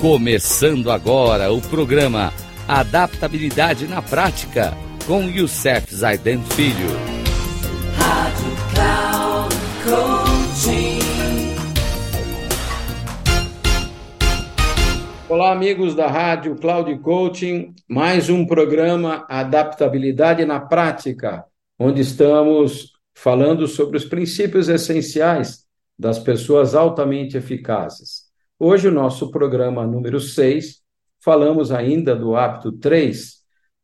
Começando agora o programa Adaptabilidade na Prática com Youssef Zaiden Filho. Rádio Cloud Coaching. Olá, amigos da Rádio Cloud Coaching, mais um programa Adaptabilidade na Prática, onde estamos falando sobre os princípios essenciais das pessoas altamente eficazes. Hoje, o nosso programa número 6, falamos ainda do hábito 3,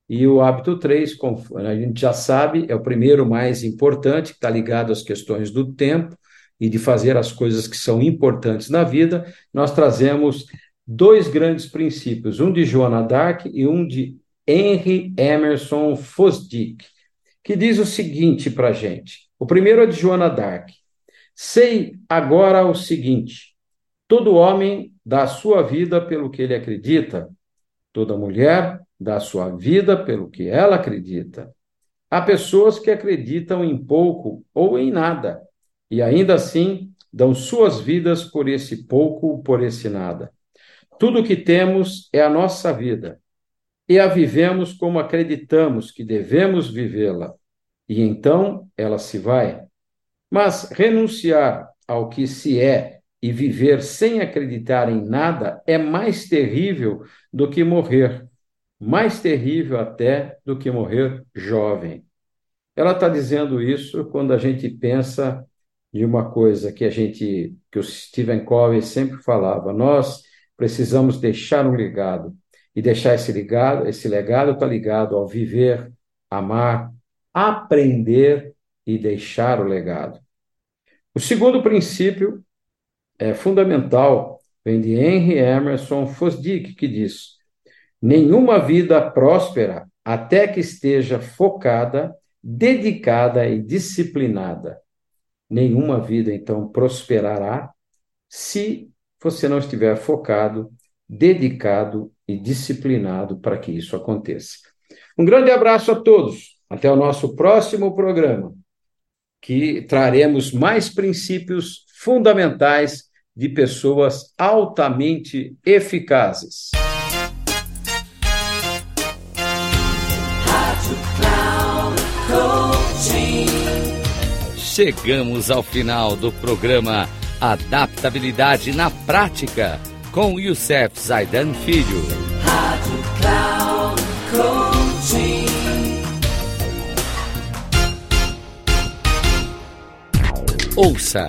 e o hábito 3, a gente já sabe, é o primeiro mais importante, que está ligado às questões do tempo e de fazer as coisas que são importantes na vida. Nós trazemos dois grandes princípios, um de Joana Dark e um de Henry Emerson Fosdick, que diz o seguinte para a gente. O primeiro é de Joana Dark. Sei agora o seguinte: Todo homem dá a sua vida pelo que ele acredita, toda mulher dá a sua vida pelo que ela acredita. Há pessoas que acreditam em pouco ou em nada, e ainda assim dão suas vidas por esse pouco ou por esse nada. Tudo o que temos é a nossa vida, e a vivemos como acreditamos que devemos vivê-la, e então ela se vai. Mas renunciar ao que se é e viver sem acreditar em nada é mais terrível do que morrer, mais terrível até do que morrer jovem. Ela está dizendo isso quando a gente pensa de uma coisa que a gente, que o Stephen Covey sempre falava, nós precisamos deixar um legado e deixar esse legado, esse legado está ligado ao viver, amar, aprender e deixar o legado. O segundo princípio é, fundamental vem de Henry Emerson Fosdick, que diz: nenhuma vida próspera até que esteja focada, dedicada e disciplinada. Nenhuma vida, então, prosperará se você não estiver focado, dedicado e disciplinado para que isso aconteça. Um grande abraço a todos. Até o nosso próximo programa, que traremos mais princípios fundamentais de pessoas altamente eficazes. Chegamos ao final do programa Adaptabilidade na Prática com Youssef Zaidan Filho. Rádio Cloud Coaching. Ouça